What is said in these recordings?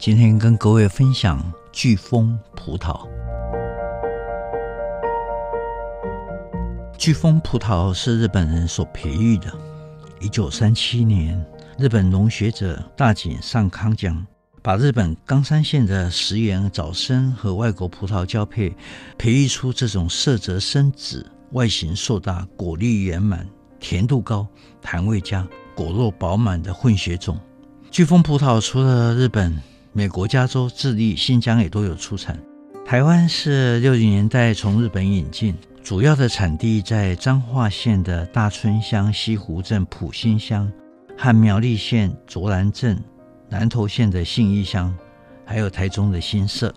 今天跟各位分享巨峰葡萄。巨峰葡萄是日本人所培育的。一九三七年，日本农学者大井上康江把日本冈山县的石原早生和外国葡萄交配，培育出这种色泽深紫、外形硕大、果粒圆满、甜度高、弹味佳、果肉饱满的混血种。巨峰葡萄除了日本、美国加州、智利、新疆也都有出产。台湾是六零年代从日本引进，主要的产地在彰化县的大村乡、西湖镇埔心乡和苗栗县卓兰镇、南投县的信义乡，还有台中的新社。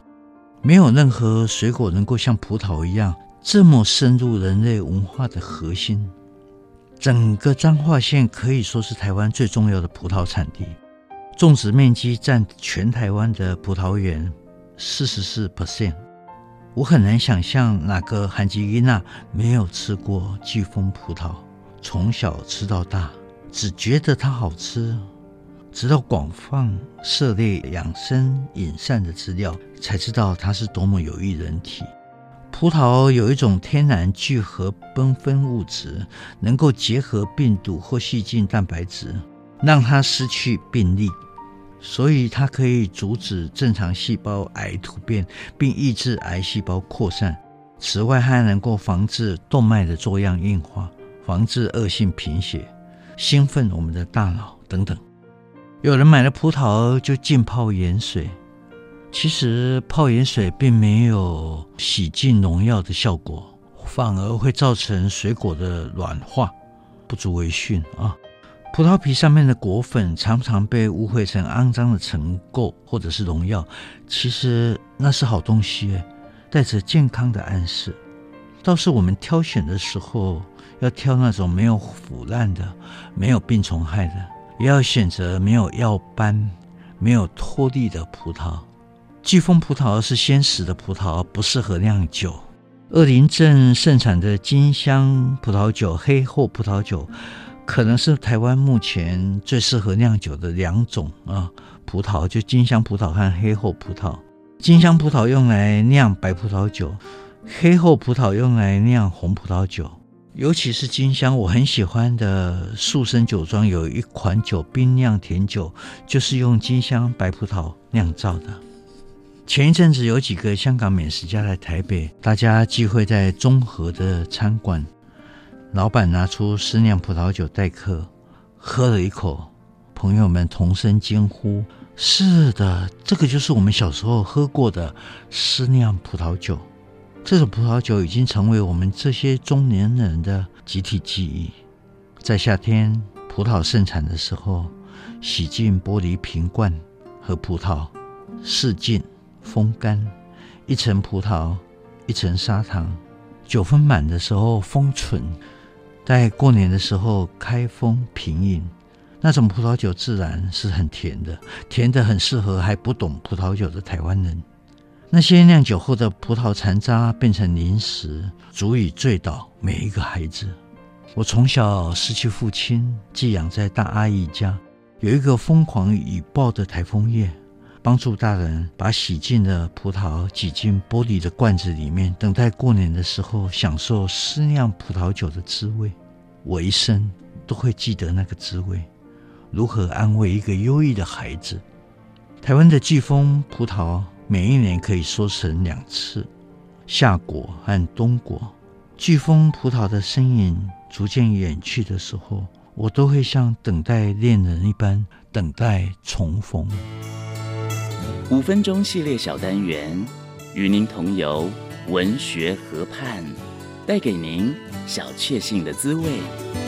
没有任何水果能够像葡萄一样这么深入人类文化的核心。整个彰化县可以说是台湾最重要的葡萄产地。种植面积占全台湾的葡萄园四十四 percent，我很难想象哪个韩吉伊娜没有吃过巨峰葡萄，从小吃到大，只觉得它好吃，直到广泛涉猎养生饮膳的资料，才知道它是多么有益人体。葡萄有一种天然聚合缤纷物质，能够结合病毒或细菌蛋白质，让它失去病力。所以它可以阻止正常细胞癌突变，并抑制癌细胞扩散。此外，还能够防治动脉的粥样硬化，防治恶性贫血，兴奋我们的大脑等等。有人买了葡萄就浸泡盐水，其实泡盐水并没有洗净农药的效果，反而会造成水果的软化，不足为训啊。葡萄皮上面的果粉常常被误会成肮脏的尘垢或者是农药，其实那是好东西，带着健康的暗示。倒是我们挑选的时候，要挑那种没有腐烂的、没有病虫害的，也要选择没有药斑、没有脱粒的葡萄。巨峰葡萄是鲜食的葡萄，不适合酿酒。二林镇盛产的金香葡萄酒、黑后葡萄酒。可能是台湾目前最适合酿酒的两种啊，葡萄就金香葡萄和黑后葡萄。金香葡萄用来酿白葡萄酒，黑后葡萄用来酿红葡萄酒。尤其是金香，我很喜欢的树生酒庄有一款酒，冰酿甜酒，就是用金香白葡萄酿造的。前一阵子有几个香港美食家来台北，大家聚会在中和的餐馆。老板拿出私酿葡萄酒待客，喝了一口，朋友们同声惊呼：“是的，这个就是我们小时候喝过的私酿葡萄酒。这种葡萄酒已经成为我们这些中年人的集体记忆。在夏天葡萄盛产的时候，洗净玻璃瓶罐和葡萄，试净、风干，一层葡萄，一层砂糖，九分满的时候封存。”在过年的时候开封品饮，那种葡萄酒自然是很甜的，甜的很适合还不懂葡萄酒的台湾人。那些酿酒后的葡萄残渣变成零食，足以醉倒每一个孩子。我从小失去父亲，寄养在大阿姨家。有一个疯狂雨暴的台风夜，帮助大人把洗净的葡萄挤进玻璃的罐子里面，等待过年的时候享受私酿葡萄酒的滋味。我一生都会记得那个滋味。如何安慰一个忧郁的孩子？台湾的巨峰葡萄每一年可以收成两次，夏果和冬果。巨峰葡萄的身影逐渐远去的时候，我都会像等待恋人一般等待重逢。五分钟系列小单元，与您同游文学河畔，带给您小确幸的滋味。